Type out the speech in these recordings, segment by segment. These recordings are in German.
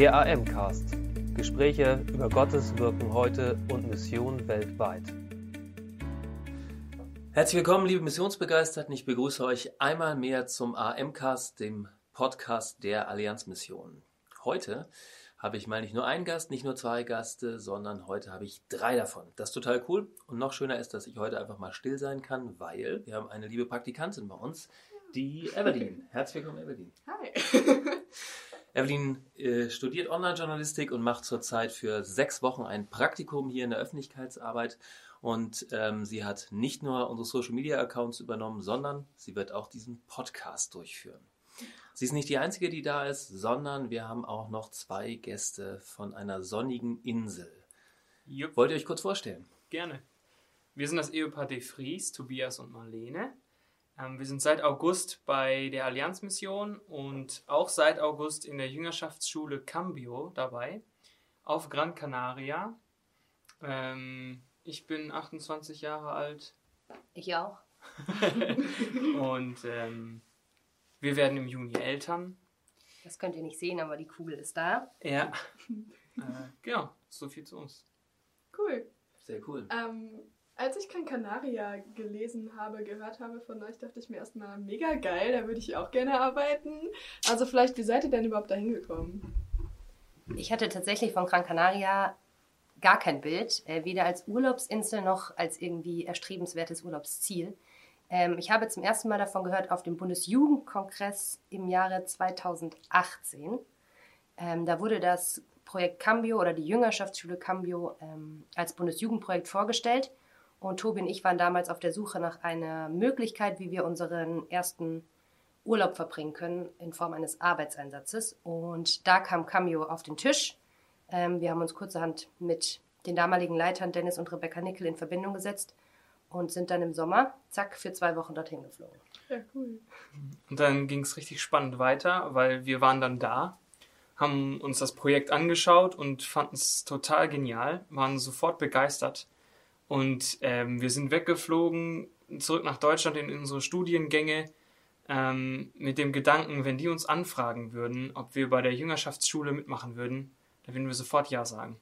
Der AM-Cast. Gespräche über Gottes Wirken heute und Mission weltweit. Herzlich willkommen, liebe Missionsbegeisterten. Ich begrüße euch einmal mehr zum AM-Cast, dem Podcast der Allianzmission. Heute habe ich mal nicht nur einen Gast, nicht nur zwei Gäste, sondern heute habe ich drei davon. Das ist total cool. Und noch schöner ist, dass ich heute einfach mal still sein kann, weil wir haben eine liebe Praktikantin bei uns, die Evelyn. Herzlich willkommen, Evelyn. Hi. Evelyn äh, studiert Online-Journalistik und macht zurzeit für sechs Wochen ein Praktikum hier in der Öffentlichkeitsarbeit. Und ähm, sie hat nicht nur unsere Social-Media-Accounts übernommen, sondern sie wird auch diesen Podcast durchführen. Sie ist nicht die Einzige, die da ist, sondern wir haben auch noch zwei Gäste von einer sonnigen Insel. Jupp, Wollt ihr euch kurz vorstellen? gerne. Wir sind das Ehepaar De Vries, Tobias und Marlene. Ähm, wir sind seit August bei der Allianzmission und auch seit August in der Jüngerschaftsschule Cambio dabei, auf Gran Canaria. Ähm, ich bin 28 Jahre alt Ich auch. und ähm, wir werden im Juni Eltern. Das könnt ihr nicht sehen, aber die Kugel ist da. Ja. äh, genau, so viel zu uns. Cool. Sehr cool. Ähm, als ich Gran Canaria gelesen habe, gehört habe von euch, dachte ich mir erstmal, mega geil, da würde ich auch gerne arbeiten. Also vielleicht, wie seid ihr denn überhaupt dahin gekommen? Ich hatte tatsächlich von Gran Canaria gar kein Bild, äh, weder als Urlaubsinsel noch als irgendwie erstrebenswertes Urlaubsziel. Ähm, ich habe zum ersten Mal davon gehört auf dem Bundesjugendkongress im Jahre 2018. Ähm, da wurde das Projekt Cambio oder die Jüngerschaftsschule Cambio ähm, als Bundesjugendprojekt vorgestellt. Und Tobi und ich waren damals auf der Suche nach einer Möglichkeit, wie wir unseren ersten Urlaub verbringen können in Form eines Arbeitseinsatzes. Und da kam Cameo auf den Tisch. Ähm, wir haben uns kurzerhand mit den damaligen Leitern Dennis und Rebecca Nickel in Verbindung gesetzt und sind dann im Sommer, zack, für zwei Wochen dorthin geflogen. Ja, cool. Und dann ging es richtig spannend weiter, weil wir waren dann da, haben uns das Projekt angeschaut und fanden es total genial, waren sofort begeistert. Und ähm, wir sind weggeflogen, zurück nach Deutschland in unsere Studiengänge, ähm, mit dem Gedanken, wenn die uns anfragen würden, ob wir bei der Jüngerschaftsschule mitmachen würden, dann würden wir sofort Ja sagen.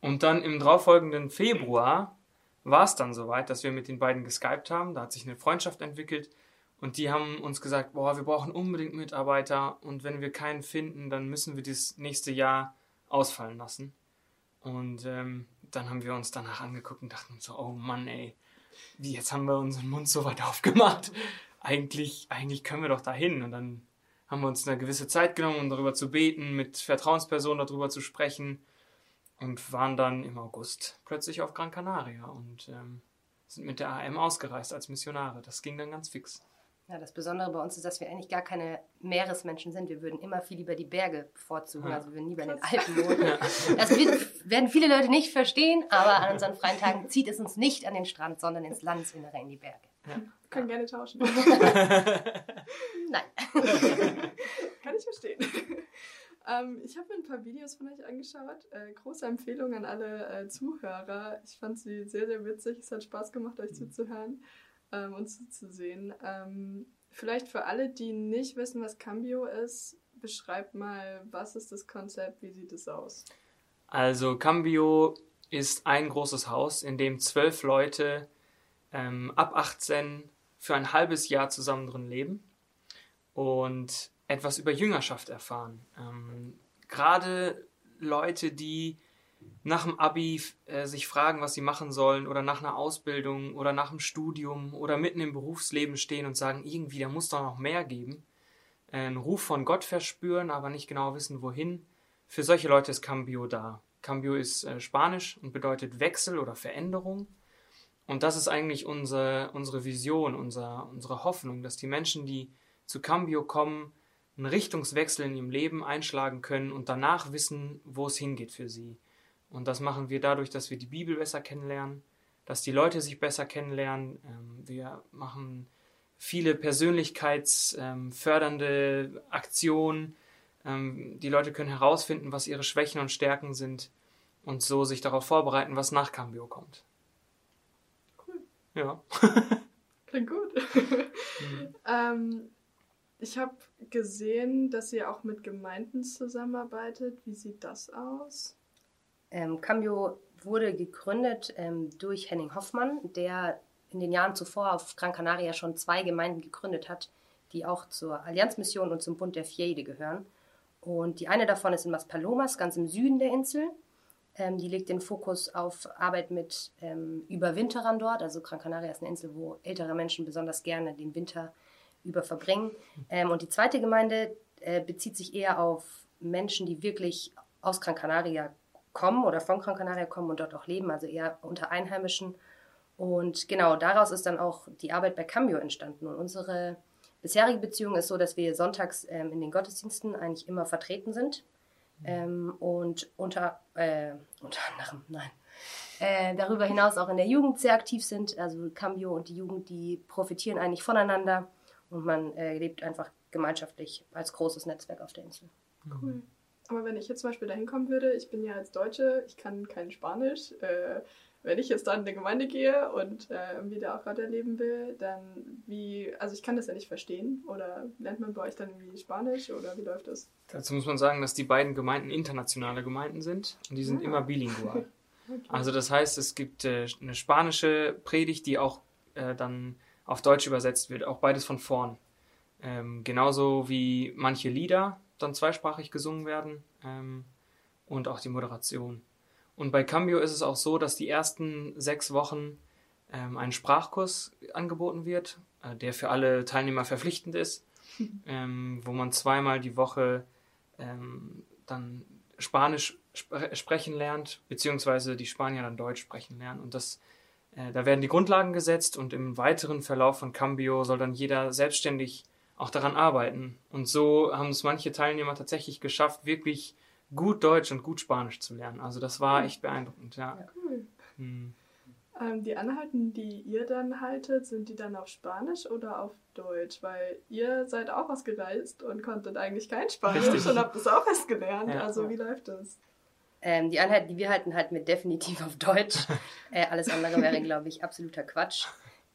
Und dann im darauffolgenden Februar war es dann soweit, dass wir mit den beiden geskypt haben. Da hat sich eine Freundschaft entwickelt und die haben uns gesagt, boah, wir brauchen unbedingt Mitarbeiter und wenn wir keinen finden, dann müssen wir das nächste Jahr ausfallen lassen. Und ähm, dann haben wir uns danach angeguckt und dachten so, oh Mann, ey, wie jetzt haben wir unseren Mund so weit aufgemacht. Eigentlich, eigentlich können wir doch dahin. Und dann haben wir uns eine gewisse Zeit genommen, um darüber zu beten, mit Vertrauenspersonen darüber zu sprechen und waren dann im August plötzlich auf Gran Canaria und ähm, sind mit der AM ausgereist als Missionare. Das ging dann ganz fix. Ja, das Besondere bei uns ist, dass wir eigentlich gar keine Meeresmenschen sind. Wir würden immer viel lieber die Berge bevorzugen. Ja. Also wir würden lieber in den Alpen wohnen. Das wird, werden viele Leute nicht verstehen, aber an unseren freien Tagen zieht es uns nicht an den Strand, sondern ins Landesinnere, in die Berge. Wir können gerne tauschen. Nein. Kann ich verstehen. ähm, ich habe mir ein paar Videos von euch angeschaut. Äh, große Empfehlung an alle äh, Zuhörer. Ich fand sie sehr, sehr witzig. Es hat Spaß gemacht, euch zuzuhören ähm, und zuzusehen. Ähm, vielleicht für alle, die nicht wissen, was Cambio ist, beschreibt mal, was ist das Konzept, wie sieht es aus? Also Cambio ist ein großes Haus, in dem zwölf Leute ähm, ab 18 für ein halbes Jahr zusammen drin leben und etwas über Jüngerschaft erfahren. Ähm, Gerade Leute, die nach dem Abi äh, sich fragen, was sie machen sollen oder nach einer Ausbildung oder nach dem Studium oder mitten im Berufsleben stehen und sagen, irgendwie, da muss doch noch mehr geben. Äh, einen Ruf von Gott verspüren, aber nicht genau wissen, wohin. Für solche Leute ist Cambio da. Cambio ist äh, Spanisch und bedeutet Wechsel oder Veränderung. Und das ist eigentlich unsere, unsere Vision, unser, unsere Hoffnung, dass die Menschen, die zu Cambio kommen, einen Richtungswechsel in ihrem Leben einschlagen können und danach wissen, wo es hingeht für sie. Und das machen wir dadurch, dass wir die Bibel besser kennenlernen, dass die Leute sich besser kennenlernen. Ähm, Wir machen viele persönlichkeitsfördernde Aktionen. Ähm, Die Leute können herausfinden, was ihre Schwächen und Stärken sind und so sich darauf vorbereiten, was nach Cambio kommt. Cool. Ja. Klingt gut. ähm, ich habe gesehen, dass ihr auch mit Gemeinden zusammenarbeitet. Wie sieht das aus? Ähm, Cambio wurde gegründet ähm, durch Henning Hoffmann, der in den Jahren zuvor auf Gran Canaria schon zwei Gemeinden gegründet hat, die auch zur Allianzmission und zum Bund der Fiede gehören. Und die eine davon ist in Maspalomas, ganz im Süden der Insel. Ähm, die legt den Fokus auf Arbeit mit ähm, Überwinterern dort. Also Gran Canaria ist eine Insel, wo ältere Menschen besonders gerne den Winter über verbringen. Ähm, und die zweite Gemeinde äh, bezieht sich eher auf Menschen, die wirklich aus Gran Canaria kommen oder von Gran Canaria kommen und dort auch leben, also eher unter Einheimischen. Und genau daraus ist dann auch die Arbeit bei Cambio entstanden. Und unsere bisherige Beziehung ist so, dass wir sonntags ähm, in den Gottesdiensten eigentlich immer vertreten sind. Ähm, und unter, äh, unter anderem, nein, äh, darüber hinaus auch in der Jugend sehr aktiv sind. Also Cambio und die Jugend, die profitieren eigentlich voneinander und man äh, lebt einfach gemeinschaftlich als großes Netzwerk auf der Insel. Cool. Aber wenn ich jetzt zum Beispiel dahin kommen würde, ich bin ja als Deutsche, ich kann kein Spanisch. Äh, wenn ich jetzt da in eine Gemeinde gehe und äh, irgendwie da auch Gott erleben will, dann wie, also ich kann das ja nicht verstehen. Oder lernt man bei euch dann irgendwie Spanisch oder wie läuft das? Dazu muss man sagen, dass die beiden Gemeinden internationale Gemeinden sind und die sind Ah. immer bilingual. Okay. Also das heißt, es gibt äh, eine spanische Predigt, die auch äh, dann auf Deutsch übersetzt wird, auch beides von vorn. Ähm, genauso wie manche Lieder dann zweisprachig gesungen werden ähm, und auch die Moderation. Und bei Cambio ist es auch so, dass die ersten sechs Wochen ähm, ein Sprachkurs angeboten wird, äh, der für alle Teilnehmer verpflichtend ist, ähm, wo man zweimal die Woche ähm, dann Spanisch spre sprechen lernt, beziehungsweise die Spanier dann Deutsch sprechen lernen. Und das, äh, da werden die Grundlagen gesetzt und im weiteren Verlauf von Cambio soll dann jeder selbstständig auch daran arbeiten. Und so haben es manche Teilnehmer tatsächlich geschafft, wirklich gut Deutsch und gut Spanisch zu lernen. Also das war echt beeindruckend, ja. Cool. Hm. Ähm, die Anhalten, die ihr dann haltet, sind die dann auf Spanisch oder auf Deutsch? Weil ihr seid auch ausgereist und konntet eigentlich kein Spanisch Richtig. und habt es auch erst gelernt. Ja. Also wie läuft das? Ähm, die Einheiten, die wir halten, halten wir definitiv auf Deutsch. äh, alles andere wäre, glaube ich, absoluter Quatsch.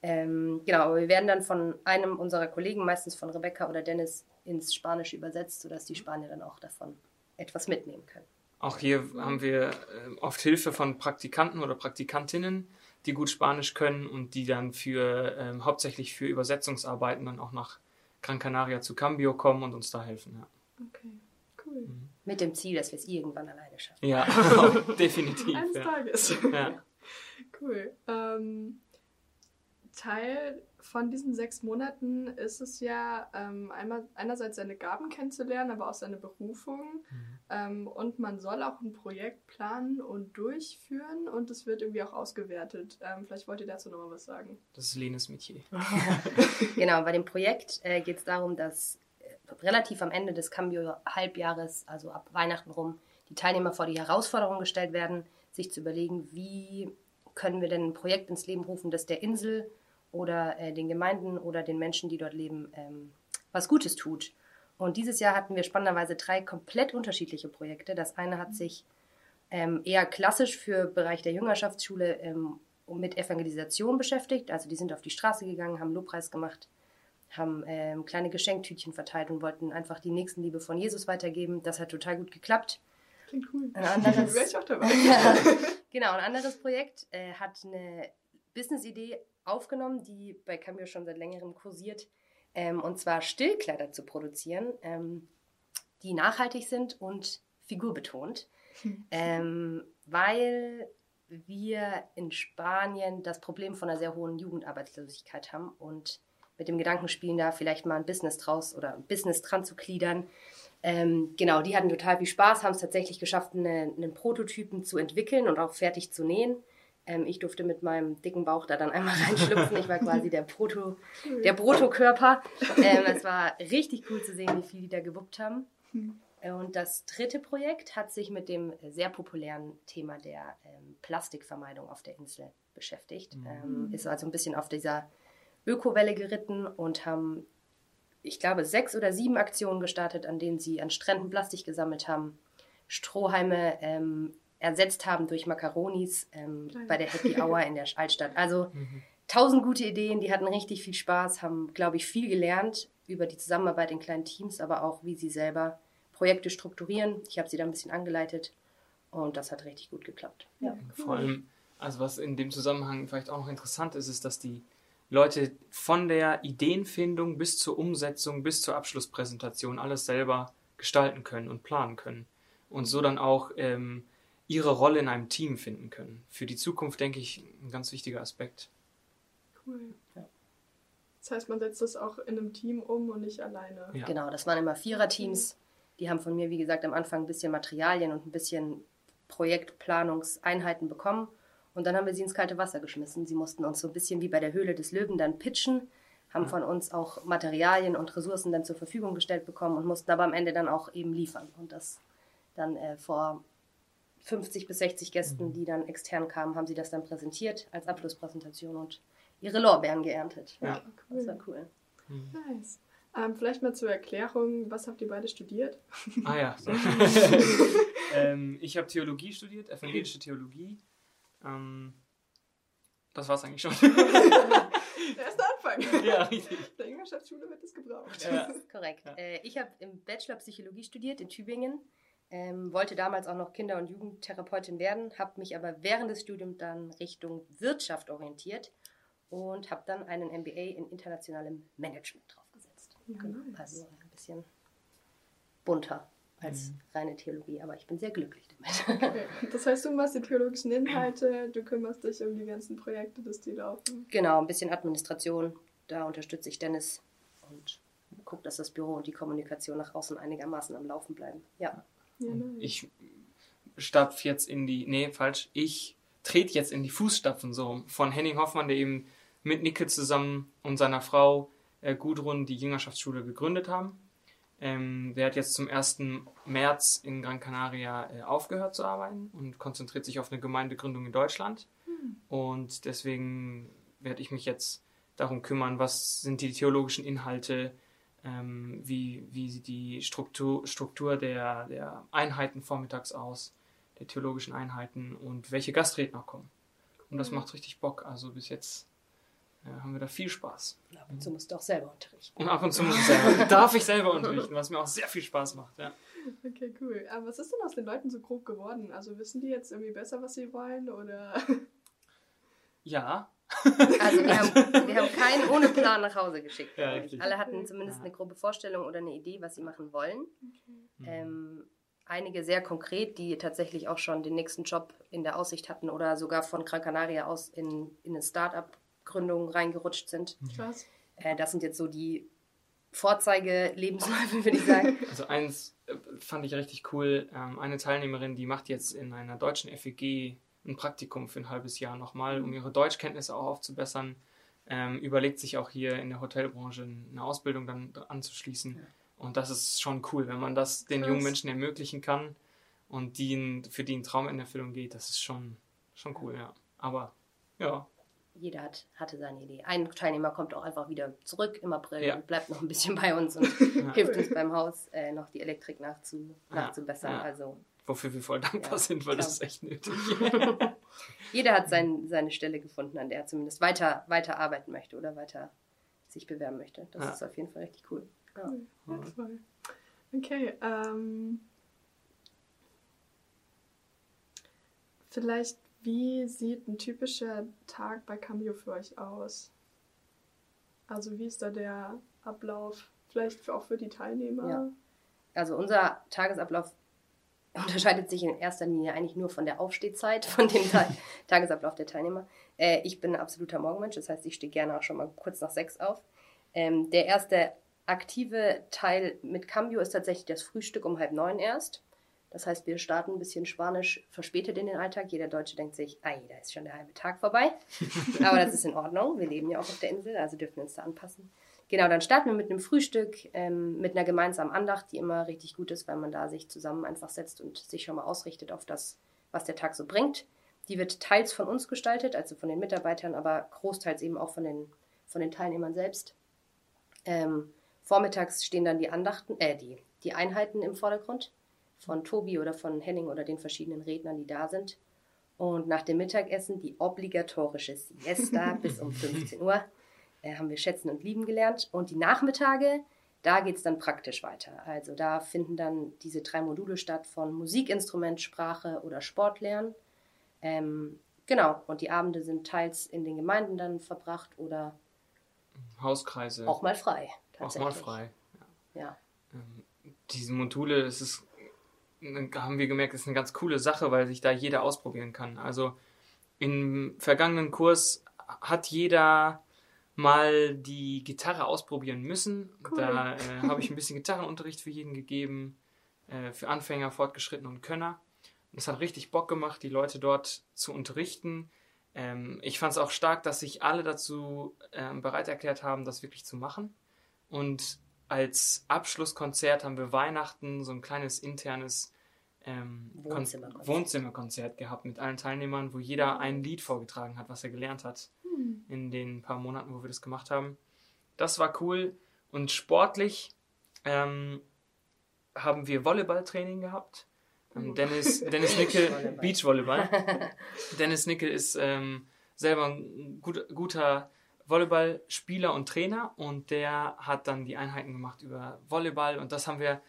Ähm, genau, aber wir werden dann von einem unserer Kollegen, meistens von Rebecca oder Dennis, ins Spanische übersetzt, sodass die Spanier dann auch davon etwas mitnehmen können. Auch hier haben wir äh, oft Hilfe von Praktikanten oder Praktikantinnen, die gut Spanisch können und die dann für ähm, hauptsächlich für Übersetzungsarbeiten dann auch nach Gran Canaria zu Cambio kommen und uns da helfen. Okay, cool. Mit dem Ziel, dass wir es irgendwann alleine schaffen. Ja, ja definitiv. Eines Ja. Tages. Ja. Cool. Ähm, Teil von diesen sechs Monaten ist es ja ähm, einmal einerseits seine Gaben kennenzulernen, aber auch seine Berufung. Mhm. Ähm, und man soll auch ein Projekt planen und durchführen und es wird irgendwie auch ausgewertet. Ähm, vielleicht wollt ihr dazu noch mal was sagen. Das ist Lenes Metier. Genau, bei dem Projekt äh, geht es darum, dass äh, relativ am Ende des Cambio-Halbjahres, also ab Weihnachten rum, die Teilnehmer vor die Herausforderung gestellt werden, sich zu überlegen, wie können wir denn ein Projekt ins Leben rufen, das der Insel oder äh, den Gemeinden oder den Menschen, die dort leben, ähm, was Gutes tut. Und dieses Jahr hatten wir spannenderweise drei komplett unterschiedliche Projekte. Das eine hat sich ähm, eher klassisch für Bereich der Jüngerschaftsschule ähm, mit Evangelisation beschäftigt. Also die sind auf die Straße gegangen, haben Lobpreis gemacht, haben ähm, kleine Geschenktütchen verteilt und wollten einfach die Nächstenliebe von Jesus weitergeben. Das hat total gut geklappt. Klingt cool. Ein anderes- Wäre ich auch dabei. genau, ein anderes Projekt äh, hat eine Business-Idee aufgenommen, die bei Cambio schon seit längerem kursiert, ähm, und zwar Stillkleider zu produzieren, ähm, die nachhaltig sind und figurbetont, ähm, weil wir in Spanien das Problem von einer sehr hohen Jugendarbeitslosigkeit haben und mit dem Gedanken spielen, da vielleicht mal ein Business draus oder ein Business dran zu gliedern. Ähm, genau, die hatten total viel Spaß, haben es tatsächlich geschafft, eine, einen Prototypen zu entwickeln und auch fertig zu nähen. Ähm, ich durfte mit meinem dicken Bauch da dann einmal reinschlüpfen. Ich war quasi der Proto, der Protokörper. Ähm, es war richtig cool zu sehen, wie viel die da gewuppt haben. Äh, Und das dritte Projekt hat sich mit dem sehr populären Thema der ähm, Plastikvermeidung auf der Insel beschäftigt. Ähm, ist also ein bisschen auf dieser Ökowelle geritten und haben, ich glaube, sechs oder sieben Aktionen gestartet, an denen sie an Stränden Plastik gesammelt haben, Strohhalme ähm, ersetzt haben durch Macaronis ähm, Geil. bei der Happy Hour in der Altstadt. Also tausend gute Ideen, die hatten richtig viel Spaß, haben, glaube ich, viel gelernt über die Zusammenarbeit in kleinen Teams, aber auch wie sie selber Projekte strukturieren. Ich habe sie da ein bisschen angeleitet und das hat richtig gut geklappt. Ja. Vor allem, also was in dem Zusammenhang vielleicht auch noch interessant ist, ist, dass die Leute von der Ideenfindung bis zur Umsetzung, bis zur Abschlusspräsentation alles selber gestalten können und planen können. Und so dann auch ähm, ihre Rolle in einem Team finden können. Für die Zukunft, denke ich, ein ganz wichtiger Aspekt. Cool. Ja. Das heißt, man setzt das auch in einem Team um und nicht alleine. Ja. Genau, das waren immer Viererteams. Die haben von mir, wie gesagt, am Anfang ein bisschen Materialien und ein bisschen Projektplanungseinheiten bekommen. Und dann haben wir sie ins kalte Wasser geschmissen. Sie mussten uns so ein bisschen wie bei der Höhle des Löwen dann pitchen, haben von uns auch Materialien und Ressourcen dann zur Verfügung gestellt bekommen und mussten aber am Ende dann auch eben liefern. Und das dann äh, vor 50 bis 60 Gästen, mhm. die dann extern kamen, haben sie das dann präsentiert als Abschlusspräsentation und ihre Lorbeeren geerntet. Ja, cool. das war cool. Nice. Ähm, vielleicht mal zur Erklärung, was habt ihr beide studiert? Ah ja, ähm, ich habe Theologie studiert, evangelische Theologie. Ähm, das war es eigentlich schon. Der erste Anfang. Ja, richtig. Der Jüngerschaftsschule wird es gebraucht. Ja. Korrekt. Ja. Äh, ich habe im Bachelor Psychologie studiert in Tübingen. Ähm, wollte damals auch noch Kinder- und Jugendtherapeutin werden, habe mich aber während des Studiums dann Richtung Wirtschaft orientiert und habe dann einen MBA in internationalem Management draufgesetzt. Ja, genau. Also ein bisschen bunter als mhm. reine Theologie, aber ich bin sehr glücklich damit. Okay. Das heißt, du machst die theologischen Inhalte, du kümmerst dich um die ganzen Projekte, dass die laufen. Genau, ein bisschen Administration, da unterstütze ich Dennis und gucke, dass das Büro und die Kommunikation nach außen einigermaßen am Laufen bleiben. Ja. Ja. Ich stapf jetzt in die, nee, falsch, ich trete jetzt in die Fußstapfen so von Henning Hoffmann, der eben mit Nicke zusammen und seiner Frau äh, Gudrun die Jüngerschaftsschule gegründet haben. Ähm, der hat jetzt zum 1. März in Gran Canaria äh, aufgehört zu arbeiten und konzentriert sich auf eine Gemeindegründung in Deutschland. Hm. Und deswegen werde ich mich jetzt darum kümmern, was sind die theologischen Inhalte, ähm, wie, wie sieht die Struktur, Struktur der, der Einheiten vormittags aus, der theologischen Einheiten und welche Gastredner kommen. Und das macht richtig Bock. Also bis jetzt ja, haben wir da viel Spaß. Und ab und zu musst du auch selber unterrichten. Und ab und zu muss ich selber, darf ich selber unterrichten, was mir auch sehr viel Spaß macht. Ja. Okay, cool. Aber was ist denn aus den Leuten so grob geworden? Also wissen die jetzt irgendwie besser, was sie wollen oder? Ja. Also wir haben, wir haben keinen ohne Plan nach Hause geschickt. Ja, Alle hatten zumindest eine grobe Vorstellung oder eine Idee, was sie machen wollen. Okay. Ähm, einige sehr konkret, die tatsächlich auch schon den nächsten Job in der Aussicht hatten oder sogar von Gran Canaria aus in, in ein Start-up Gründungen reingerutscht sind. Krass. Äh, das sind jetzt so die Vorzeige-Lebensläufe, würde ich sagen. Also eins äh, fand ich richtig cool. Ähm, eine Teilnehmerin, die macht jetzt in einer deutschen FEG ein Praktikum für ein halbes Jahr nochmal, um ihre Deutschkenntnisse auch aufzubessern. Ähm, überlegt sich auch hier in der Hotelbranche eine Ausbildung dann anzuschließen. Ja. Und das ist schon cool, wenn man das den Krass. jungen Menschen ermöglichen kann und die, für die ein Traum in Erfüllung geht. Das ist schon, schon cool, ja. Aber ja, jeder hat, hatte seine Idee. Ein Teilnehmer kommt auch einfach wieder zurück im April ja. und bleibt noch ein bisschen bei uns und ja. hilft uns beim Haus äh, noch die Elektrik nachzu, nachzubessern. Also, Wofür wir voll dankbar sind, weil das ist echt nötig. jeder hat sein, seine Stelle gefunden, an der er zumindest weiter, weiter arbeiten möchte oder weiter sich bewerben möchte. Das ist auf jeden Fall richtig cool. Cool. Okay, ähm, vielleicht wie sieht ein typischer Tag bei Cameo für euch aus? Also wie ist da der Ablauf? Vielleicht auch für die Teilnehmer? Ja. Also unser Tagesablauf unterscheidet sich in erster Linie eigentlich nur von der Aufstehzeit, von dem Tag Tagesablauf der Teilnehmer. Äh, ich bin ein absoluter Morgenmensch, das heißt, ich stehe gerne auch schon mal kurz nach sechs auf. Ähm, der erste aktive Teil mit Cambio ist tatsächlich das Frühstück um halb neun erst. Das heißt, wir starten ein bisschen Spanisch verspätet in den Alltag. Jeder Deutsche denkt sich, ei, da ist schon der halbe Tag vorbei. Aber das ist in Ordnung. Wir leben ja auch auf der Insel, also dürfen wir uns da anpassen. Genau, dann starten wir mit einem Frühstück, ähm, mit einer gemeinsamen Andacht, die immer richtig gut ist, weil man da sich zusammen einfach setzt und sich schon mal ausrichtet auf das, was der Tag so bringt. Die wird teils von uns gestaltet, also von den Mitarbeitern, aber großteils eben auch von den, von den Teilnehmern selbst. Ähm, vormittags stehen dann die Andachten, äh, die, die Einheiten im Vordergrund von Tobi oder von Henning oder den verschiedenen Rednern, die da sind. Und nach dem Mittagessen die obligatorische Siesta bis um 15 Uhr äh, haben wir schätzen und lieben gelernt. Und die Nachmittage Da geht es dann praktisch weiter. Also da finden dann diese drei Module statt von Musikinstrument, Sprache oder Sportlernen. Ähm, genau, und die Abende sind teils in den Gemeinden dann verbracht oder Hauskreise. auch mal frei. Auch mal frei. Ja. Ähm, diese Module, das ist, haben wir gemerkt, ist eine ganz coole Sache, weil sich da jeder ausprobieren kann. Also im vergangenen Kurs hat jeder mal die Gitarre ausprobieren müssen. Cool. Da äh, habe ich ein bisschen Gitarrenunterricht für jeden gegeben, äh, für Anfänger, Fortgeschrittene und Könner. Und es hat richtig Bock gemacht, die Leute dort zu unterrichten. Ähm, ich fand es auch stark, dass sich alle dazu ähm, bereit erklärt haben, das wirklich zu machen. Und als Abschlusskonzert haben wir Weihnachten so ein kleines internes ähm, Kon- Wohnzimmerkonzert. Wohnzimmerkonzert gehabt mit allen Teilnehmern, wo jeder ein Lied vorgetragen hat, was er gelernt hat in den paar Monaten, wo wir das gemacht haben. Das war cool. Und sportlich ähm, haben wir Volleyballtraining gehabt. Ähm, Dennis, Dennis Nickel, Beachvolleyball. Beachvolleyball. Dennis Nickel ist ähm, selber ein gut, guter Volleyballspieler und Trainer und der hat dann die Einheiten gemacht über Volleyball und das haben wir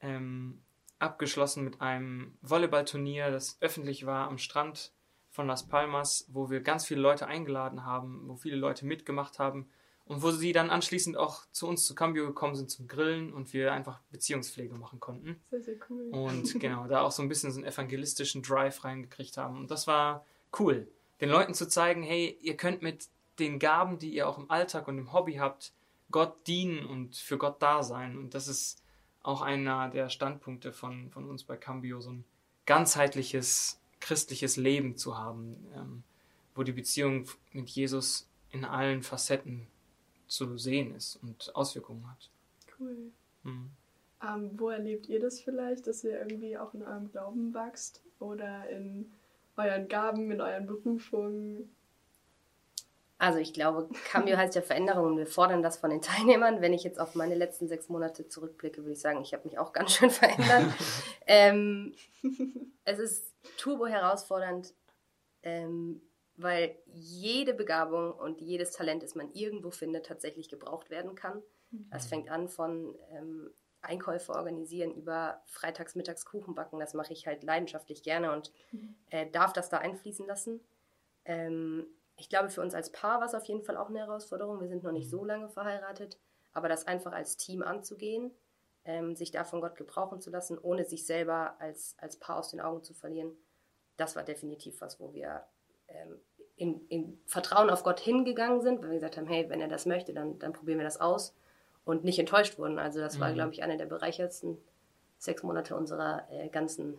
ähm, abgeschlossen mit einem Volleyballturnier, das öffentlich war am Strand von Las Palmas, wo wir ganz viele Leute eingeladen haben, wo viele Leute mitgemacht haben und wo sie dann anschließend auch zu uns zu Cambio gekommen sind zum Grillen und wir einfach Beziehungspflege machen konnten. Sehr, sehr cool. Und genau, da auch so ein bisschen so einen evangelistischen Drive reingekriegt haben. Und das war cool, den Leuten zu zeigen, hey, ihr könnt mit den Gaben, die ihr auch im Alltag und im Hobby habt, Gott dienen und für Gott da sein. Und das ist auch einer der Standpunkte von, von uns bei Cambio, so ein ganzheitliches christliches Leben zu haben, ähm, wo die Beziehung mit Jesus in allen Facetten zu sehen ist und Auswirkungen hat. Cool. Mhm. Ähm, wo erlebt ihr das vielleicht, dass ihr irgendwie auch in eurem Glauben wächst oder in euren Gaben, in euren Berufungen? Also ich glaube, Cambio heißt ja Veränderung und wir fordern das von den Teilnehmern. Wenn ich jetzt auf meine letzten sechs Monate zurückblicke, würde ich sagen, ich habe mich auch ganz schön verändert. ähm, es ist turbo herausfordernd, ähm, weil jede Begabung und jedes Talent, das man irgendwo findet, tatsächlich gebraucht werden kann. Das fängt an von ähm, Einkäufe organisieren über freitags, mittags Kuchen backen. Das mache ich halt leidenschaftlich gerne und äh, darf das da einfließen lassen. Ähm, ich glaube, für uns als Paar war es auf jeden Fall auch eine Herausforderung. Wir sind noch nicht so lange verheiratet, aber das einfach als Team anzugehen, ähm, sich da von Gott gebrauchen zu lassen, ohne sich selber als, als Paar aus den Augen zu verlieren, das war definitiv was, wo wir ähm, in, in Vertrauen auf Gott hingegangen sind, weil wir gesagt haben, hey, wenn er das möchte, dann, dann probieren wir das aus und nicht enttäuscht wurden. Also das war, Mhm. glaube ich, eine der bereichertsten sechs Monate unserer äh, ganzen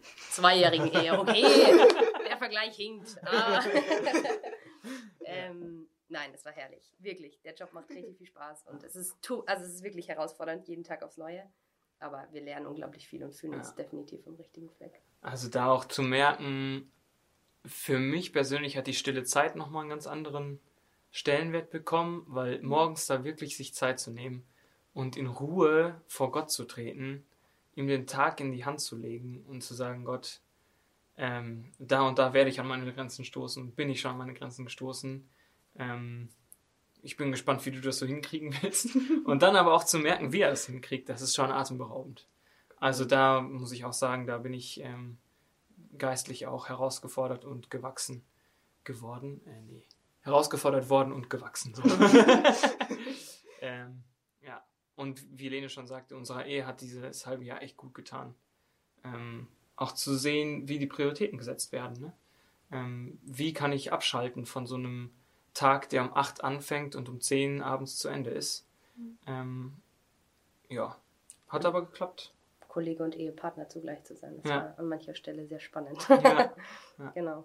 zweijährigen Ehe. Okay, der Vergleich hinkt. Aber ähm, nein, es war herrlich. Wirklich. Der Job macht richtig viel Spaß. Und es ist, also es ist wirklich herausfordernd, jeden Tag aufs Neue. Aber wir lernen unglaublich viel und fühlen uns Ja. definitiv im richtigen Fleck. Also da auch zu merken, für mich persönlich hat die stille Zeit nochmal einen ganz anderen Stellenwert bekommen, weil morgens da wirklich sich Zeit zu nehmen und in Ruhe vor Gott zu treten, ihm den Tag in die Hand zu legen und zu sagen, Gott, ähm, da und da werde ich an meine Grenzen stoßen bin ich schon an meine Grenzen gestoßen. Ähm, ich bin gespannt, wie du das so hinkriegen willst. Und dann aber auch zu merken, wie er das hinkriegt, das ist schon atemberaubend. Also da muss ich auch sagen, da bin ich ähm, geistlich auch herausgefordert und gewachsen geworden. Äh, nee, herausgefordert worden und gewachsen. So. ähm, ja, und wie Lene schon sagte, unsere Ehe hat dieses halbe Jahr echt gut getan. Ähm, auch zu sehen, wie die Prioritäten gesetzt werden. Ne? Ähm, wie kann ich abschalten von so einem Tag, der um 8 anfängt und um 10 abends zu Ende ist. Ähm, ja, hat aber geklappt. Kollege und Ehepartner zugleich zu sein. Das Ja. war an mancher Stelle sehr spannend. Ja. genau.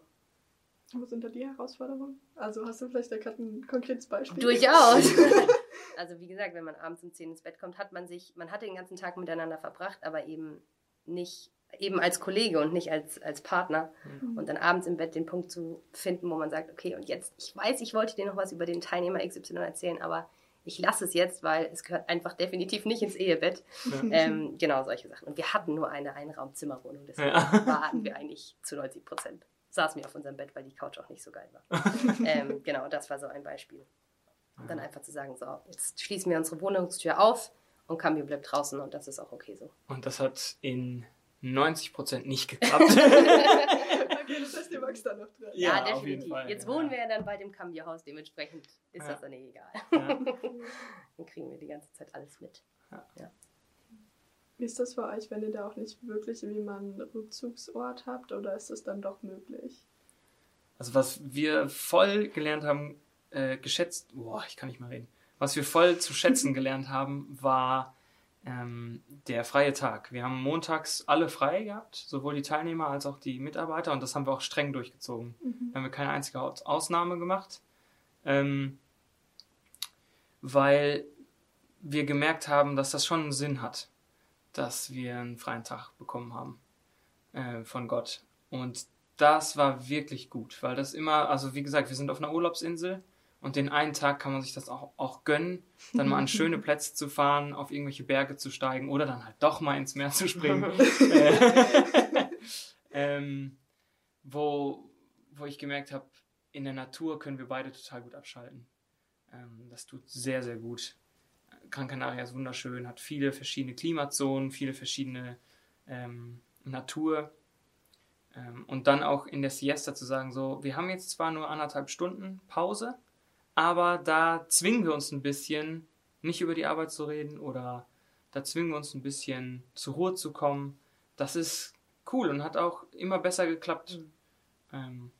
Wo sind da die Herausforderungen? Also hast du vielleicht da gerade ein konkretes Beispiel? Durchaus. also wie gesagt, wenn man abends um 10 ins Bett kommt, hat man sich, man hat den ganzen Tag miteinander verbracht, aber eben nicht, eben als Kollege und nicht als, als Partner. Mhm. Und dann abends im Bett den Punkt zu finden, wo man sagt, okay, und jetzt, ich weiß, ich wollte dir noch was über den Teilnehmer XY erzählen, aber ich lasse es jetzt, weil es gehört einfach definitiv nicht ins Ehebett. Ja. Ähm, genau, solche Sachen. Und wir hatten nur eine Einraumzimmerwohnung, deswegen Ja. waren wir eigentlich zu 90 Prozent. Saßen wir auf unserem Bett, weil die Couch auch nicht so geil war. ähm, genau, das war so ein Beispiel. Und dann einfach zu sagen, so, jetzt schließen wir unsere Wohnungstür auf und Cambio bleibt draußen und das ist auch okay so. Und das hat in 90% nicht geklappt. okay, das heißt, ihr magst da noch dran. Ja, Ja, auf definitiv. jeden Fall, Jetzt ja. wohnen wir ja dann bei dem Cambio-Haus, dementsprechend ist Ja. das dann eh egal. ja. Dann kriegen wir die ganze Zeit alles mit. Wie ist das für euch, wenn ihr da auch nicht wirklich irgendwie mal einen Rückzugsort habt oder ist das dann doch möglich? Also was wir voll gelernt haben, äh, geschätzt, boah, ich kann nicht mal reden. Was wir voll zu schätzen gelernt haben, war ähm, der freie Tag. Wir haben montags alle frei gehabt, sowohl die Teilnehmer als auch die Mitarbeiter, und das haben wir auch streng durchgezogen. Da haben wir keine einzige Aus- Ausnahme gemacht, ähm, weil wir gemerkt haben, dass das schon einen Sinn hat, dass wir einen freien Tag bekommen haben äh, von Gott. Und das war wirklich gut, weil das immer, also wie gesagt, wir sind auf einer Urlaubsinsel und den einen Tag kann man sich das auch, auch gönnen, dann mal an schöne Plätze zu fahren, auf irgendwelche Berge zu steigen oder dann halt doch mal ins Meer zu springen. Äh, ähm, wo, wo ich gemerkt habe, in der Natur können wir beide total gut abschalten. Ähm, das tut sehr, sehr gut. Gran Canaria ist wunderschön, hat viele verschiedene Klimazonen, viele verschiedene ähm, Natur. Ähm, und dann auch in der Siesta zu sagen, so, wir haben jetzt zwar nur anderthalb Stunden Pause, aber da zwingen wir uns ein bisschen, nicht über die Arbeit zu reden oder da zwingen wir uns ein bisschen zur Ruhe zu kommen. Das ist cool und hat auch immer besser geklappt. Ähm,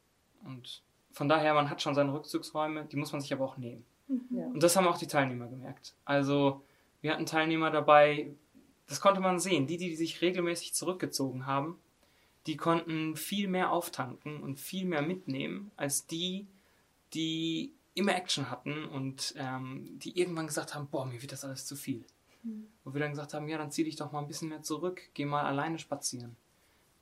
und von daher, man hat schon seine Rückzugsräume, die muss man sich aber auch nehmen. Ja. Und das haben auch die Teilnehmer gemerkt. Also, wir hatten Teilnehmer dabei, das konnte man sehen, die, die sich regelmäßig zurückgezogen haben, die konnten viel mehr auftanken und viel mehr mitnehmen, als die, die immer Action hatten und ähm, die irgendwann gesagt haben, boah, mir wird das alles zu viel. Wo wir dann gesagt haben, ja, dann zieh dich doch mal ein bisschen mehr zurück, geh mal alleine spazieren.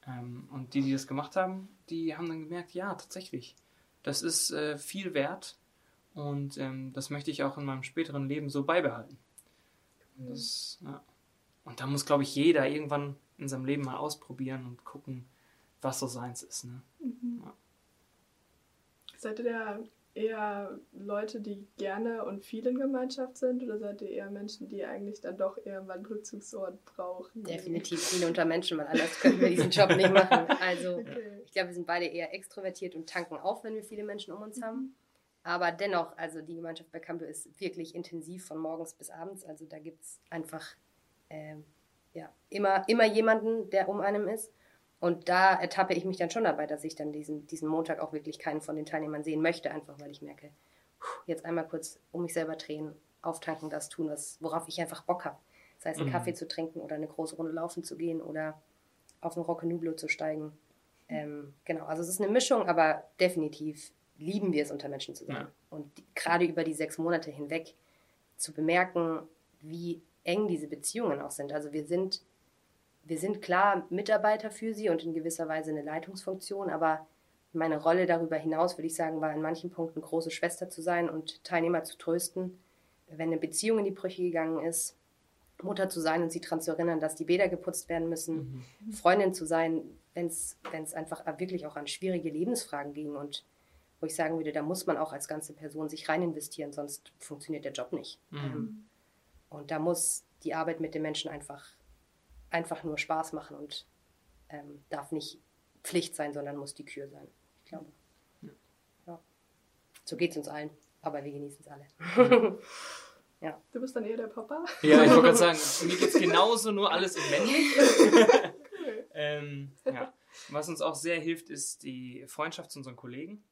Ähm, und die, die das gemacht haben, die haben dann gemerkt, ja, tatsächlich, das ist äh, viel wert und ähm, das möchte ich auch in meinem späteren Leben so beibehalten. Und, das, ja. und da muss, glaube ich, jeder irgendwann in seinem Leben mal ausprobieren und gucken, was so seins ist. Ne? Seid ihr da eher Leute, die gerne und viel in Gemeinschaft sind oder seid ihr eher Menschen, die eigentlich dann doch eher mal einen Rückzugsort brauchen? Definitiv viel unter Menschen, weil anders könnten wir diesen Job nicht machen. Also Okay. ich glaube, wir sind beide eher extrovertiert und tanken auf, wenn wir viele Menschen um uns haben. Aber dennoch, also die Gemeinschaft bei Campio ist wirklich intensiv von morgens bis abends. Also da gibt es einfach ähm, ja, immer, immer jemanden, der um einem ist. Und da ertappe ich mich dann schon dabei, dass ich dann diesen, diesen Montag auch wirklich keinen von den Teilnehmern sehen möchte, einfach weil ich merke, jetzt einmal kurz um mich selber drehen, auftanken, das tun, was, worauf ich einfach Bock habe. Sei es einen Mhm. Kaffee zu trinken oder eine große Runde laufen zu gehen oder auf ein Rocke Nublo zu steigen. Ähm, genau, also es ist eine Mischung, aber definitiv lieben wir es, unter Menschen zu sein. Ja. Und die, gerade über die sechs Monate hinweg zu bemerken, wie eng diese Beziehungen auch sind. Also wir sind, wir sind klar Mitarbeiter für sie und in gewisser Weise eine Leitungsfunktion, aber meine Rolle darüber hinaus, würde ich sagen, war in manchen Punkten große Schwester zu sein und Teilnehmer zu trösten, wenn eine Beziehung in die Brüche gegangen ist, Mutter zu sein und sie daran zu erinnern, dass die Bäder geputzt werden müssen, Freundin zu sein, wenn es einfach wirklich auch an schwierige Lebensfragen ging und wo ich sagen würde, da muss man auch als ganze Person sich rein investieren, sonst funktioniert der Job nicht. Mhm. Und da muss die Arbeit mit den Menschen einfach, einfach nur Spaß machen und ähm, darf nicht Pflicht sein, sondern muss die Kür sein. Ich glaube. Ja. So geht es uns allen, aber wir genießen es alle. Du bist dann eher der Papa? Ja, ich wollte gerade sagen, mir geht es genauso, nur alles in männlich. ähm, ja. Was uns auch sehr hilft, ist die Freundschaft zu unseren Kollegen.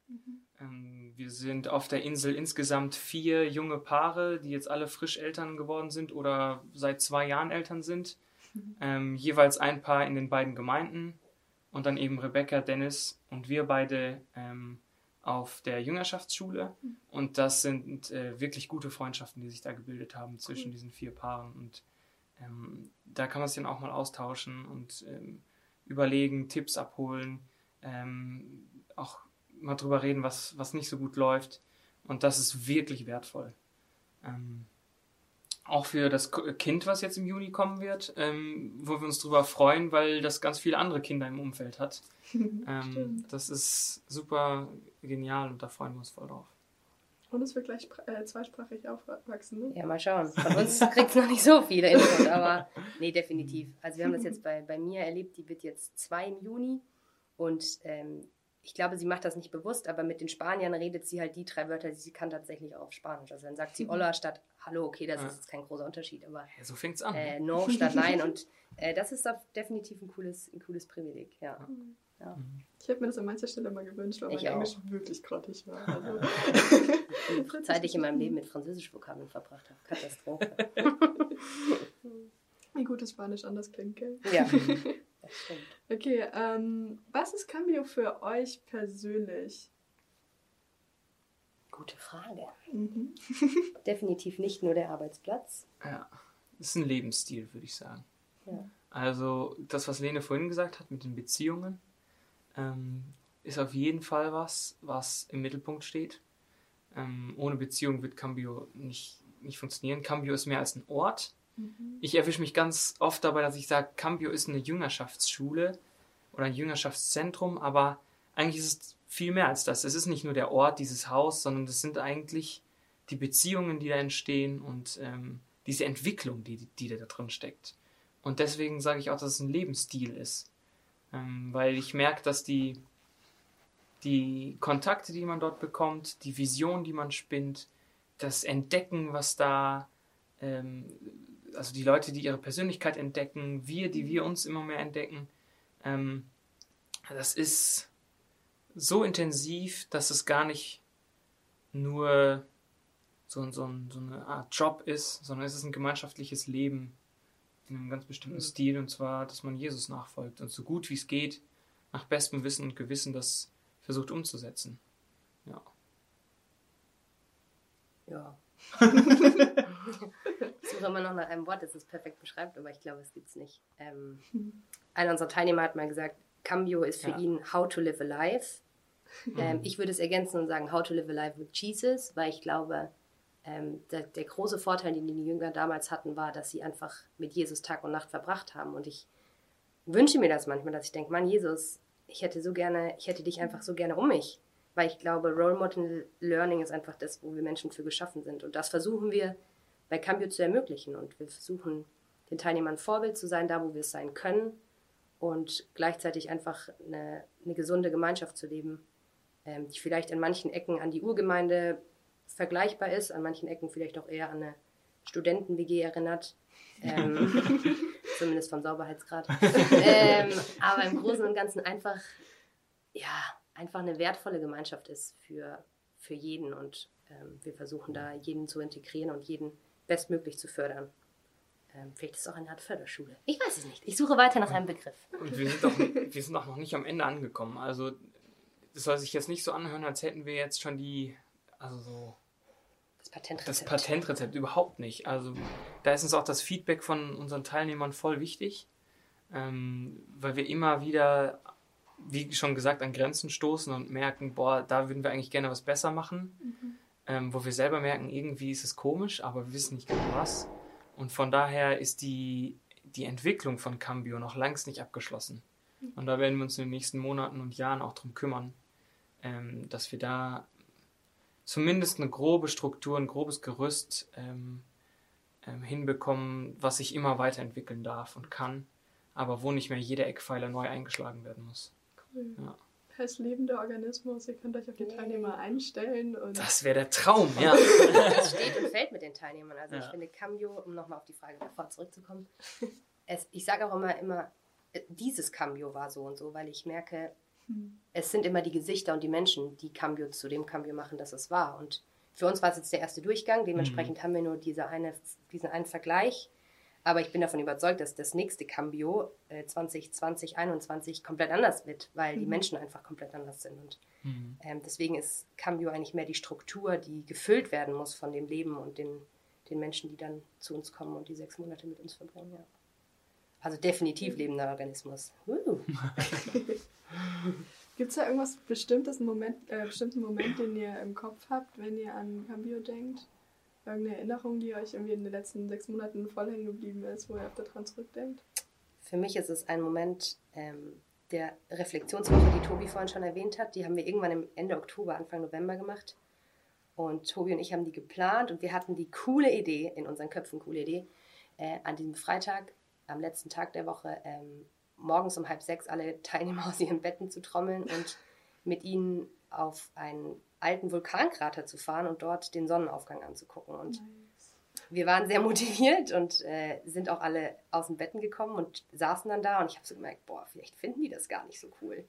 Ähm, wir sind auf der Insel insgesamt vier junge Paare, die jetzt alle frisch Eltern geworden sind oder seit zwei Jahren Eltern sind. Ähm, jeweils ein Paar in den beiden Gemeinden und dann eben Rebecca, Dennis und wir beide ähm, auf der Jüngerschaftsschule. Und das sind äh, wirklich gute Freundschaften, die sich da gebildet haben zwischen diesen vier Paaren. Und ähm, da kann man sich dann auch mal austauschen und ähm, überlegen, Tipps abholen, ähm, auch mal drüber reden, was, was nicht so gut läuft. Und das ist wirklich wertvoll. Ähm, auch für das Kind, was jetzt im Juni kommen wird, ähm, wo wir uns drüber freuen, weil das ganz viele andere Kinder im Umfeld hat. Ähm, das ist super genial und da freuen wir uns voll drauf. Und es wird gleich äh, zweisprachig aufwachsen, ne? Ja, mal schauen. Von uns kriegt es noch nicht so viele Infos, aber nee, definitiv. Also wir haben das jetzt bei, bei mir erlebt, die wird jetzt zwei im Juni und ähm, ich glaube, sie macht das nicht bewusst, aber mit den Spaniern redet sie halt die drei Wörter, die sie kann tatsächlich auch auf Spanisch. Also dann sagt sie Olla statt Hallo, okay, das ja. ist jetzt kein großer Unterschied, aber ja, so fängt's an. Äh, no statt Nein und äh, das ist definitiv ein cooles, ein cooles Privileg, ja. Mhm. Ja. Ich habe mir das an mancher Stelle mal gewünscht, weil mein Englisch wirklich grottig war. Also. Die Zeit, die ich in meinem Leben mit Französisch-Vokabeln verbracht habe. Katastrophe. Wie gutes Spanisch anders klingt, gell? Ja, das stimmt. Okay, ähm, was ist Cambio für euch persönlich? Gute Frage. Mhm. Definitiv nicht nur der Arbeitsplatz. Ja, das ist ein Lebensstil, würde ich sagen. Ja. Also das, was Lene vorhin gesagt hat mit den Beziehungen, ähm, ist auf jeden Fall was, was im Mittelpunkt steht. Ähm, ohne Beziehung wird Cambio nicht, nicht funktionieren. Cambio ist mehr als ein Ort. Mhm. Ich erwische mich ganz oft dabei, dass ich sage, Cambio ist eine Jüngerschaftsschule oder ein Jüngerschaftszentrum, aber eigentlich ist es viel mehr als das. Es ist nicht nur der Ort, dieses Haus, sondern es sind eigentlich die Beziehungen, die da entstehen und ähm, diese Entwicklung, die, die da drin steckt. Und deswegen sage ich auch, dass es ein Lebensstil ist. Ähm, weil ich merke, dass die, die Kontakte, die man dort bekommt, die Vision, die man spinnt, das Entdecken, was da, ähm, also die Leute, die ihre Persönlichkeit entdecken, wir, die wir uns immer mehr entdecken, ähm, das ist so intensiv, dass es gar nicht nur so, so, so eine Art Job ist, sondern es ist ein gemeinschaftliches Leben in einem ganz bestimmten mhm. Stil, und zwar, dass man Jesus nachfolgt und so gut wie es geht, nach bestem Wissen und Gewissen das versucht umzusetzen. Ja. Ja. Ich suche immer noch nach einem Wort, das es perfekt beschreibt, aber ich glaube, es gibt es nicht. Ähm, einer unserer Teilnehmer hat mal gesagt, Cambio ist für ja. ihn How to Live a Life. Ähm, mhm. ich würde es ergänzen und sagen How to Live a Life with Jesus, weil ich glaube, ähm, der, der, große Vorteil, den die Jünger damals hatten, war, dass sie einfach mit Jesus Tag und Nacht verbracht haben. Und ich wünsche mir das manchmal, dass ich denke, Mann, Jesus, ich hätte so gerne, ich hätte dich einfach so gerne um mich. Weil ich glaube, Role Model Learning ist einfach das, wo wir Menschen für geschaffen sind. Und das versuchen wir bei Cambio zu ermöglichen. Und wir versuchen, den Teilnehmern Vorbild zu sein, da wo wir es sein können. Und gleichzeitig einfach eine, eine gesunde Gemeinschaft zu leben, ähm, die vielleicht in manchen Ecken an die Urgemeinde vergleichbar ist, an manchen Ecken vielleicht auch eher an eine Studenten-WG erinnert. Ähm, zumindest vom Sauberheitsgrad. ähm, aber im Großen und Ganzen einfach, ja, einfach eine wertvolle Gemeinschaft ist für, für jeden und ähm, wir versuchen da jeden zu integrieren und jeden bestmöglich zu fördern. Ähm, vielleicht ist es auch eine Art Förderschule. Ich weiß es nicht. Ich suche weiter nach einem Begriff. Und wir sind, auch, wir sind auch noch nicht am Ende angekommen. Also, das soll sich jetzt nicht so anhören, als hätten wir jetzt schon die also so. Das Patentrezept. Das Patentrezept überhaupt nicht. Also da ist uns auch das Feedback von unseren Teilnehmern voll wichtig, ähm, weil wir immer wieder, wie schon gesagt, an Grenzen stoßen und merken, boah, da würden wir eigentlich gerne was besser machen. Mhm. Ähm, wo wir selber merken, irgendwie ist es komisch, aber wir wissen nicht genau was. Und von daher ist die, die Entwicklung von Cambio noch längst nicht abgeschlossen. Mhm. Und da werden wir uns in den nächsten Monaten und Jahren auch drum kümmern, ähm, dass wir da zumindest eine grobe Struktur, ein grobes Gerüst ähm, ähm, hinbekommen, was sich immer weiterentwickeln darf und kann, aber wo nicht mehr jeder Eckpfeiler neu eingeschlagen werden muss. Cool. Ja. Als lebender Organismus, ihr könnt euch auf die Teilnehmer einstellen. Und das wäre der Traum, ja. Das steht und fällt mit den Teilnehmern. Also ja. ich finde Cambio, um nochmal auf die Frage davor zurückzukommen, es, ich sage auch immer, immer, äh, dieses Cambio war so und so, weil ich merke, es sind immer die Gesichter und die Menschen, die Cambio zu dem Cambio machen, dass es war. Und für uns war es jetzt der erste Durchgang, dementsprechend mhm. haben wir nur diese eine, diesen einen Vergleich. Aber ich bin davon überzeugt, dass das nächste Cambio äh, 2020, 2021 komplett anders wird, weil mhm. die Menschen einfach komplett anders sind. Und mhm. ähm, deswegen ist Cambio eigentlich mehr die Struktur, die gefüllt werden muss von dem Leben und den, den Menschen, die dann zu uns kommen und die sechs Monate mit uns verbringen. Ja. Also definitiv lebender Organismus. Uh. Gibt es da irgendwas bestimmtes Moment, äh, bestimmten Moment, den ihr im Kopf habt, wenn ihr an Cambio denkt? Irgendeine Erinnerung, die euch irgendwie in den letzten sechs Monaten voll hängen geblieben ist, wo ihr öfter dran zurückdenkt? Für mich ist es ein Moment ähm, der Reflexionswoche, die Tobi vorhin schon erwähnt hat. Die haben wir irgendwann im Ende Oktober, Anfang November gemacht. Und Tobi und ich haben die geplant und wir hatten die coole Idee, in unseren Köpfen coole Idee, äh, an diesem Freitag, am letzten Tag der Woche, ähm, morgens um halb sechs alle Teilnehmer aus ihren Betten zu trommeln und mit ihnen auf einen alten Vulkankrater zu fahren und dort den Sonnenaufgang anzugucken. Und wir waren sehr motiviert und äh, sind auch alle aus den Betten gekommen und saßen dann da und ich habe so gemerkt, boah, vielleicht finden die das gar nicht so cool,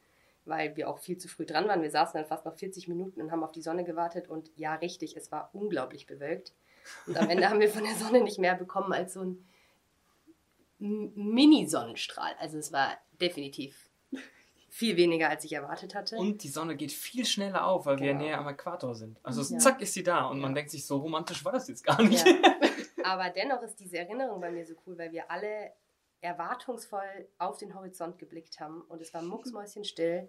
weil wir auch viel zu früh dran waren. Wir saßen dann fast noch 40 Minuten und haben auf die Sonne gewartet und ja, richtig, es war unglaublich bewölkt. Und am Ende haben wir von der Sonne nicht mehr bekommen als so ein Mini-Sonnenstrahl. Also es war definitiv viel weniger, als ich erwartet hatte. Und die Sonne geht viel schneller auf, weil wir Genau. näher am Äquator sind. Also Ja. zack ist sie da und man Ja. denkt sich, so romantisch war das jetzt gar nicht. Ja. Aber dennoch ist diese Erinnerung bei mir so cool, weil wir alle erwartungsvoll auf den Horizont geblickt haben und es war mucksmäuschenstill.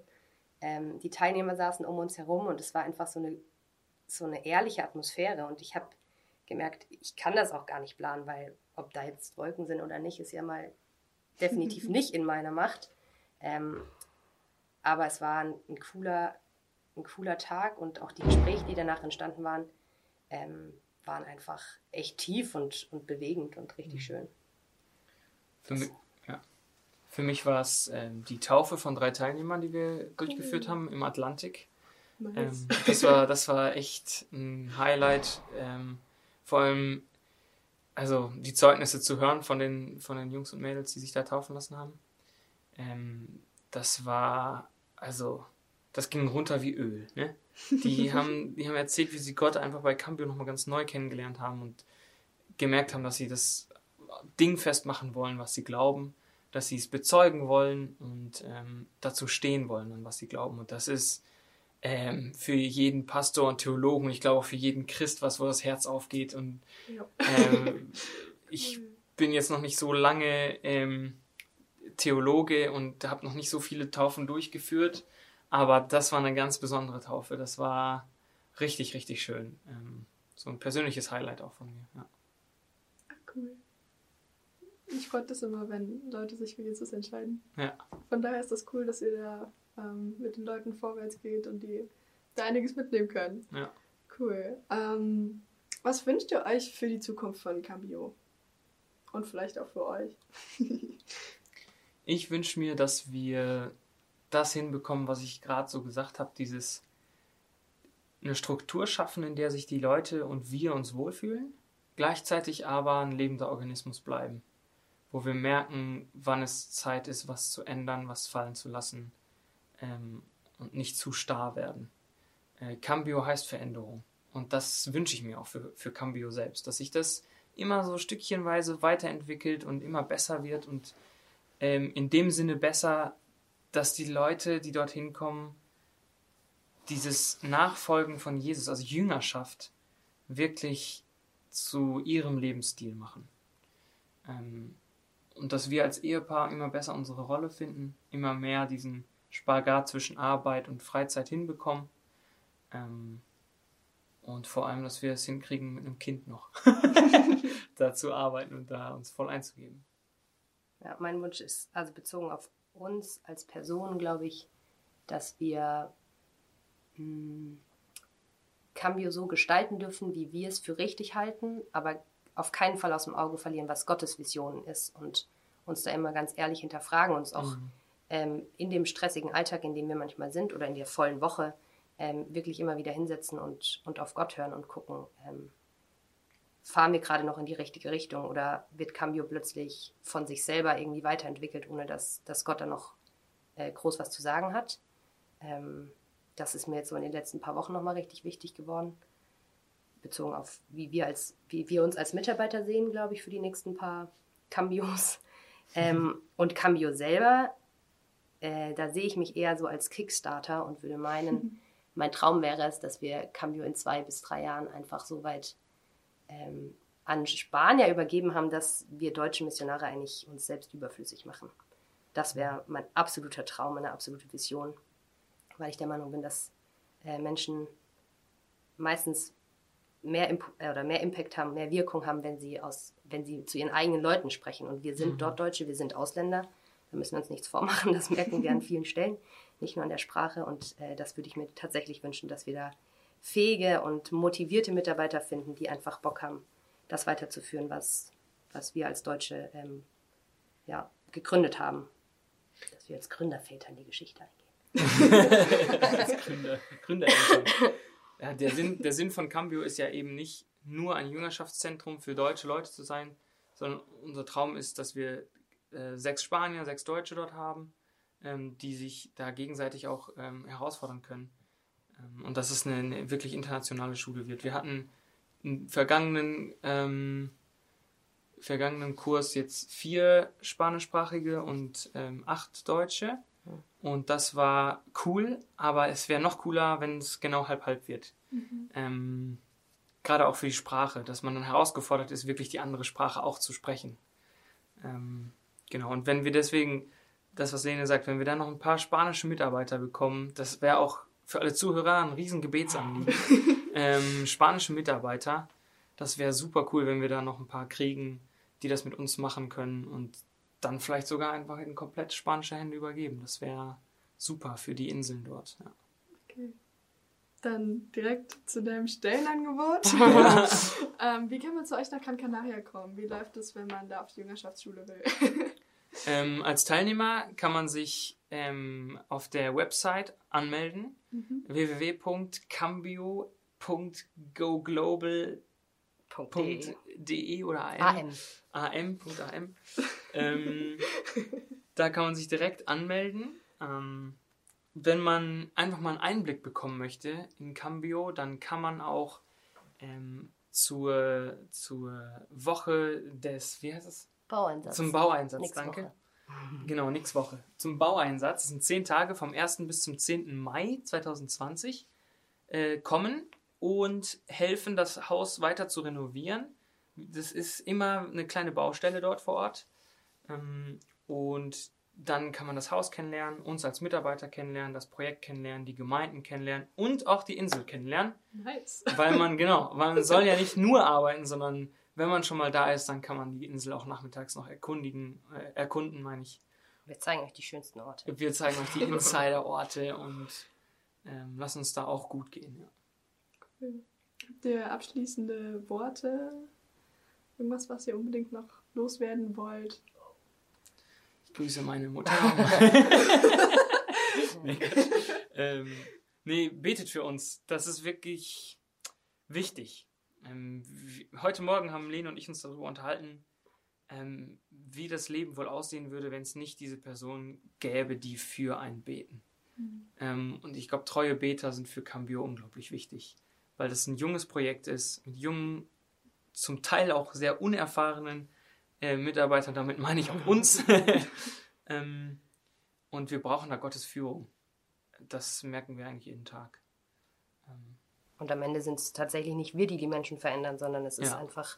Ähm, die Teilnehmer saßen um uns herum und es war einfach so eine, so eine ehrliche Atmosphäre und ich habe gemerkt, ich kann das auch gar nicht planen, weil ob da jetzt Wolken sind oder nicht, ist ja mal definitiv nicht in meiner Macht. Ähm, aber es war ein, ein, cooler, ein cooler Tag und auch die Gespräche, die danach entstanden waren, ähm, waren einfach echt tief und, und bewegend und richtig schön. Für mich, ja. Für mich war es ähm, die Taufe von drei Teilnehmern, die wir durchgeführt haben im Atlantik. Nice. Ähm, das, war, das war echt ein Highlight. Ähm, vor allem, also die Zeugnisse zu hören von den, von den Jungs und Mädels, die sich da taufen lassen haben. Ähm, das war, also, das ging runter wie Öl. Ne? Die, haben, die haben erzählt, wie sie Gott einfach bei Cambio nochmal ganz neu kennengelernt haben und gemerkt haben, dass sie das Ding festmachen wollen, was sie glauben, dass sie es bezeugen wollen und ähm, dazu stehen wollen, an was sie glauben. Und das ist ähm, für jeden Pastor und Theologen, ich glaube auch für jeden Christ, was wo das Herz aufgeht. Und ähm, ich bin jetzt noch nicht so lange ähm, Theologe und habe noch nicht so viele Taufen durchgeführt, aber das war eine ganz besondere Taufe. Das war richtig, richtig schön. Ähm, so ein persönliches Highlight auch von mir. Ja. Cool. Ich freut das immer, wenn Leute sich für Jesus entscheiden. Ja. Von daher ist das cool, dass ihr da ähm, mit den Leuten vorwärts geht und die da einiges mitnehmen können. Ja. Cool. Ähm, was wünscht ihr euch für die Zukunft von Cambio? Und vielleicht auch für euch. Ich wünsche mir, dass wir das hinbekommen, was ich gerade so gesagt habe, dieses eine Struktur schaffen, in der sich die Leute und wir uns wohlfühlen, gleichzeitig aber ein lebender Organismus bleiben, wo wir merken, wann es Zeit ist, was zu ändern, was fallen zu lassen ähm, und nicht zu starr werden. Äh, Cambio heißt Veränderung und das wünsche ich mir auch für, für Cambio selbst, dass sich das immer so stückchenweise weiterentwickelt und immer besser wird und ähm, in dem Sinne besser, dass die Leute, die dorthin kommen, dieses Nachfolgen von Jesus, also Jüngerschaft, wirklich zu ihrem Lebensstil machen. Ähm, und dass wir als Ehepaar immer besser unsere Rolle finden, immer mehr diesen Spagat zwischen Arbeit und Freizeit hinbekommen. Ähm, und vor allem, dass wir es hinkriegen, mit einem Kind noch da zu arbeiten und da uns voll einzugeben. Ja, mein Wunsch ist, also bezogen auf uns als Person, glaube ich, dass wir mh, Cambio so gestalten dürfen, wie wir es für richtig halten, aber auf keinen Fall aus dem Auge verlieren, was Gottes Vision ist und uns da immer ganz ehrlich hinterfragen, uns auch Mhm. ähm, in dem stressigen Alltag, in dem wir manchmal sind oder in der vollen Woche, ähm, wirklich immer wieder hinsetzen und, und auf Gott hören und gucken, ähm, fahren wir gerade noch in die richtige Richtung oder wird Cambio plötzlich von sich selber irgendwie weiterentwickelt, ohne dass, dass Gott da noch äh, groß was zu sagen hat. Ähm, das ist mir jetzt so in den letzten paar Wochen nochmal richtig wichtig geworden. Bezogen auf, wie wir, als, wie wir uns als Mitarbeiter sehen, glaube ich, für die nächsten paar Cambios. Ähm, und Cambio selber, äh, da sehe ich mich eher so als Kickstarter und würde meinen, mein Traum wäre es, dass wir Cambio in zwei bis drei Jahren einfach so weit ähm, an Spanier übergeben haben, dass wir deutsche Missionare eigentlich uns selbst überflüssig machen. Das wäre mein absoluter Traum, meine absolute Vision, weil ich der Meinung bin, dass äh, Menschen meistens mehr, Imp äh, oder mehr Impact haben, mehr Wirkung haben, wenn sie, aus, wenn sie zu ihren eigenen Leuten sprechen. Und wir sind Mhm. dort Deutsche, wir sind Ausländer. Da müssen wir uns nichts vormachen, das merken wir an vielen Stellen, nicht nur an der Sprache. Und äh, das würde ich mir tatsächlich wünschen, dass wir da fähige und motivierte Mitarbeiter finden, die einfach Bock haben, das weiterzuführen, was, was wir als Deutsche ähm, ja, gegründet haben. Dass wir als Gründerväter in die Geschichte eingehen. als Gründer, Gründereltern. Ja, der, Sinn, der Sinn von Cambio ist ja eben nicht nur ein Jüngerschaftszentrum für deutsche Leute zu sein, sondern unser Traum ist, dass wir äh, sechs Spanier, sechs Deutsche dort haben, ähm, die sich da gegenseitig auch ähm, herausfordern können. Ähm, und dass es eine, eine, wirklich internationale Schule wird. Wir hatten im vergangenen, ähm, vergangenen Kurs jetzt vier spanischsprachige und ähm, acht Deutsche. Und das war cool, aber es wäre noch cooler, wenn es genau halb-halb wird. Mhm. Ähm, Gerade auch für die Sprache, dass man dann herausgefordert ist, wirklich die andere Sprache auch zu sprechen. Ähm, genau, und wenn wir deswegen, das was Lene sagt, wenn wir dann noch ein paar spanische Mitarbeiter bekommen, das wäre auch für alle Zuhörer ein riesen Gebetsanliegen. ähm, spanische Mitarbeiter, das wäre super cool, wenn wir da noch ein paar kriegen, die das mit uns machen können und dann vielleicht sogar einfach in komplett spanische Hände übergeben. Das wäre super für die Inseln dort. Ja. Okay. Dann direkt zu deinem Stellenangebot. ähm, wie kann man zu euch nach Gran Canaria kommen? Wie läuft es, wenn man da auf die Jüngerschaftsschule will? ähm, als Teilnehmer kann man sich ähm, auf der Website anmelden. Mhm. www.cambio.goglobal.de oder am. am. am. ähm, da kann man sich direkt anmelden. Ähm, wenn man einfach mal einen Einblick bekommen möchte in Cambio, dann kann man auch ähm, zur, zur Woche des, wie heißt es? Baueinsatz. Zum Baueinsatz, nix danke. Woche. Genau, nix Woche. Zum Baueinsatz, das sind zehn Tage vom 1. bis zum 10. Mai 2020, äh, kommen und helfen, das Haus weiter zu renovieren. Das ist immer eine kleine Baustelle dort vor Ort. Ähm, und dann kann man das Haus kennenlernen, uns als Mitarbeiter kennenlernen, das Projekt kennenlernen, die Gemeinden kennenlernen und auch die Insel kennenlernen. Nice. Weil man, genau, weil man soll ja nicht nur arbeiten, sondern wenn man schon mal da ist, dann kann man die Insel auch nachmittags noch erkundigen, äh, erkunden, meine ich. Wir zeigen euch die schönsten Orte. Wir zeigen euch die Insider-Orte und ähm, lassen uns da auch gut gehen. Ja. Cool. Habt ihr abschließende Worte? Irgendwas, was ihr unbedingt noch loswerden wollt? Ich grüße meine Mutter. nee, ähm, nee, betet für uns. Das ist wirklich wichtig. Ähm, heute Morgen haben Lene und ich uns darüber unterhalten, ähm, wie das Leben wohl aussehen würde, wenn es nicht diese Person gäbe, die für einen beten. Mhm. Ähm, und ich glaube, treue Beter sind für Cambio unglaublich wichtig, weil das ein junges Projekt ist, mit jungen, zum Teil auch sehr unerfahrenen äh, Mitarbeitern, damit meine ich auch uns. ähm, und wir brauchen da Gottes Führung. Das merken wir eigentlich jeden Tag. Und am Ende sind es tatsächlich nicht wir, die die Menschen verändern, sondern es ist ja. einfach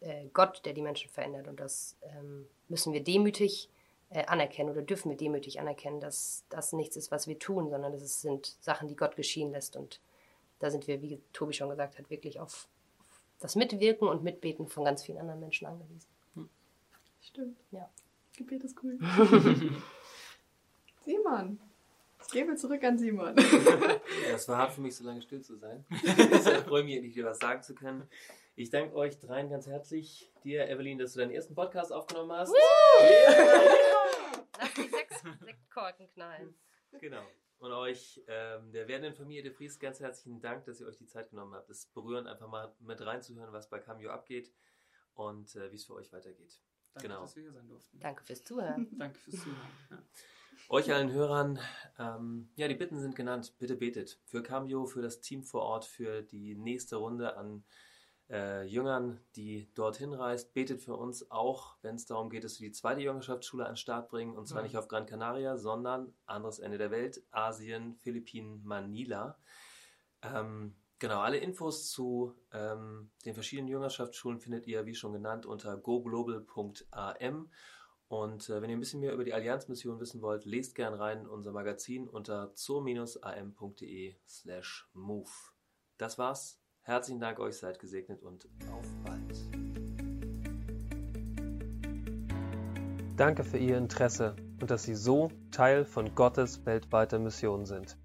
äh, Gott, der die Menschen verändert. Und das ähm, müssen wir demütig äh, anerkennen oder dürfen wir demütig anerkennen, dass das nichts ist, was wir tun, sondern es sind Sachen, die Gott geschehen lässt. Und da sind wir, wie Tobi schon gesagt hat, wirklich auf, auf das Mitwirken und Mitbeten von ganz vielen anderen Menschen angewiesen. Hm. Stimmt. Ja. Gebet ist cool. Simon, ich gebe zurück an Simon. es war hart für mich, so lange still zu sein. ich freue mich, endlich dir was sagen zu können. Ich danke euch dreien ganz herzlich. Dir, Evelyn, dass du deinen ersten Podcast aufgenommen hast. Yeah. Lass die sechs Sektkorken knallen. Genau. Und euch, ähm, der werdenden Familie de Vries, ganz herzlichen Dank, dass ihr euch die Zeit genommen habt. Es berührend, einfach mal mit reinzuhören, was bei Cameo abgeht und äh, wie es für euch weitergeht. Danke, genau. dass wir hier sein durften. Danke fürs Zuhören. Danke fürs Zuhören. Ja. Euch allen Hörern, ähm, ja, die Bitten sind genannt. Bitte betet für Cameo, für das Team vor Ort, für die nächste Runde an äh, Jüngern, die dorthin reist. Betet für uns auch, wenn es darum geht, dass wir die zweite Jüngerschaftsschule an den Start bringen. Und zwar ja. nicht auf Gran Canaria, sondern anderes Ende der Welt, Asien, Philippinen, Manila. Ähm, genau, alle Infos zu ähm, den verschiedenen Jüngerschaftsschulen findet ihr, wie schon genannt, unter goglobal.am. Und äh, wenn ihr ein bisschen mehr über die Allianzmission wissen wollt, lest gern rein in unser Magazin unter zur-am.de slash move. Das war's. Herzlichen Dank euch, seid gesegnet und auf bald. Danke für Ihr Interesse und dass Sie so Teil von Gottes weltweiter Mission sind.